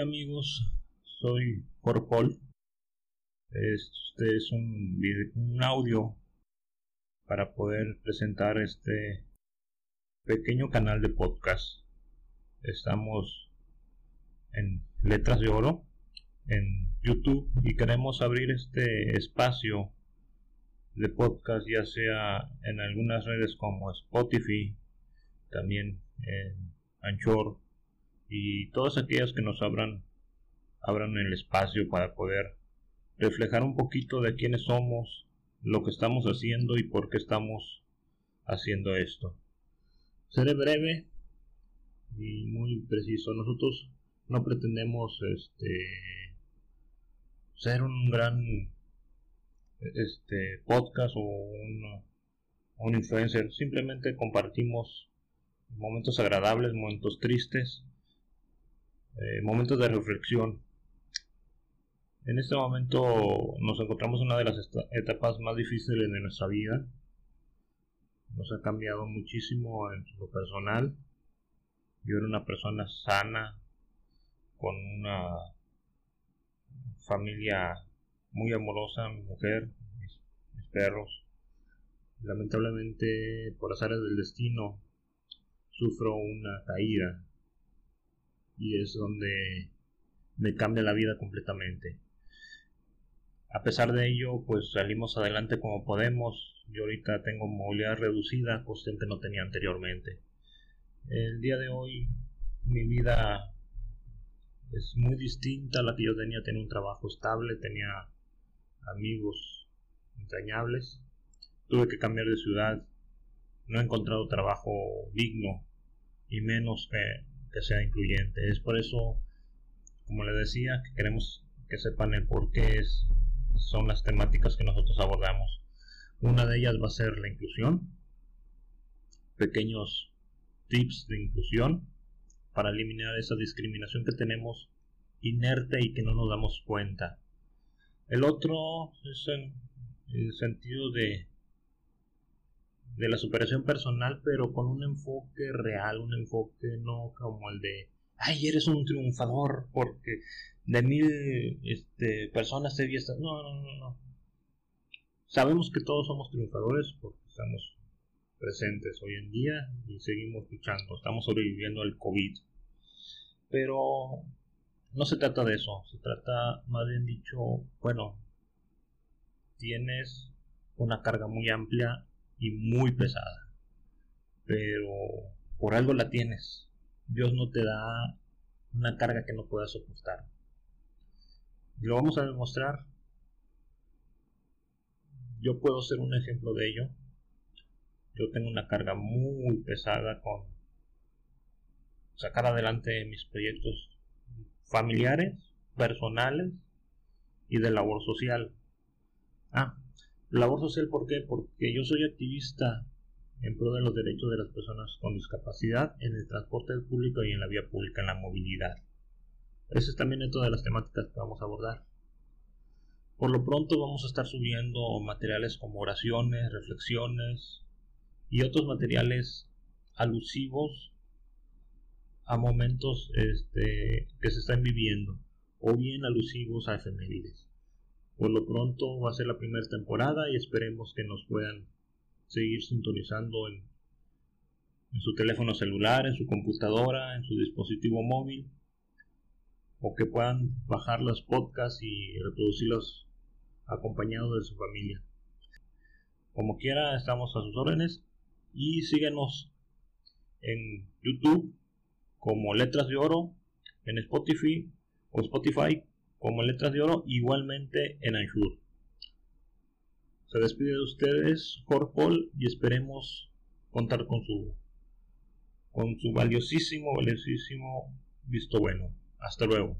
amigos, soy Paul. Este es un, un audio para poder presentar este pequeño canal de podcast. Estamos en Letras de Oro en YouTube y queremos abrir este espacio de podcast ya sea en algunas redes como Spotify, también en Anchor y todas aquellas que nos abran abran el espacio para poder reflejar un poquito de quiénes somos, lo que estamos haciendo y por qué estamos haciendo esto. Seré breve y muy preciso. Nosotros no pretendemos este ser un gran este podcast o un, un influencer. Simplemente compartimos momentos agradables, momentos tristes, eh, momentos de reflexión. En este momento nos encontramos en una de las etapas más difíciles de nuestra vida. Nos ha cambiado muchísimo en lo personal. Yo era una persona sana, con una familia muy amorosa, mi mujer, mis, mis perros. Lamentablemente, por las áreas del destino, sufro una caída y es donde me cambia la vida completamente. A pesar de ello, pues salimos adelante como podemos. Yo ahorita tengo movilidad reducida, cuestión que no tenía anteriormente. El día de hoy mi vida es muy distinta la que yo tenía. Tenía un trabajo estable, tenía amigos entrañables. Tuve que cambiar de ciudad. No he encontrado trabajo digno y menos que sea incluyente. Es por eso, como le decía, que queremos que sepan el por qué es, son las temáticas que nosotros abordamos. Una de ellas va a ser la inclusión, pequeños tips de inclusión para eliminar esa discriminación que tenemos inerte y que no nos damos cuenta. El otro es en el sentido de de la superación personal, pero con un enfoque real, un enfoque no como el de, ay, eres un triunfador porque de mil este, personas te vi No, no, no, no. Sabemos que todos somos triunfadores porque estamos presentes hoy en día y seguimos luchando, estamos sobreviviendo al COVID. Pero no se trata de eso, se trata más bien dicho, bueno, tienes una carga muy amplia y muy pesada. Pero por algo la tienes. Dios no te da una carga que no puedas soportar. Lo vamos a demostrar. Yo puedo ser un ejemplo de ello. Yo tengo una carga muy pesada con sacar adelante mis proyectos familiares, personales y de labor social. Ah, Labor social, ¿por qué? Porque yo soy activista en pro de los derechos de las personas con discapacidad en el transporte público y en la vía pública, en la movilidad. Ese es también dentro de las temáticas que vamos a abordar. Por lo pronto vamos a estar subiendo materiales como oraciones, reflexiones y otros materiales alusivos a momentos este, que se están viviendo o bien alusivos a efemérides. Por lo pronto va a ser la primera temporada y esperemos que nos puedan seguir sintonizando en, su teléfono celular, en su computadora, en su dispositivo móvil o que puedan bajar los podcasts y reproducirlos acompañados de su familia. Como quiera, estamos a sus órdenes y síguenos en YouTube como Letras de Oro, en Spotify o Spotify como Letras de Oro, igualmente en Anjur. Se despide de ustedes Corpol y esperemos contar con su con su valiosísimo, valiosísimo visto bueno. Hasta luego.